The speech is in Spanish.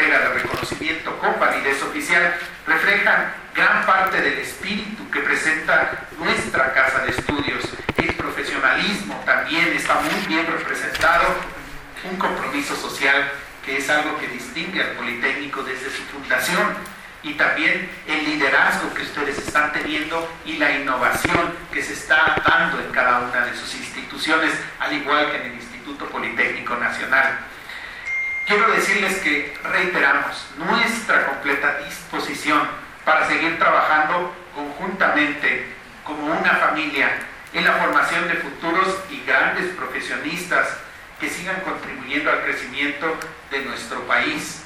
entrega de reconocimiento con validez oficial reflejan gran parte del espíritu que presenta nuestra casa de estudios. El profesionalismo también está muy bien representado, un compromiso social que es algo que distingue al Politécnico desde su fundación y también el liderazgo que ustedes están teniendo y la innovación que se está dando en cada una de sus instituciones, al igual que en el Instituto Politécnico Nacional. Quiero decirles que reiteramos nuestra completa disposición para seguir trabajando conjuntamente como una familia en la formación de futuros y grandes profesionistas que sigan contribuyendo al crecimiento de nuestro país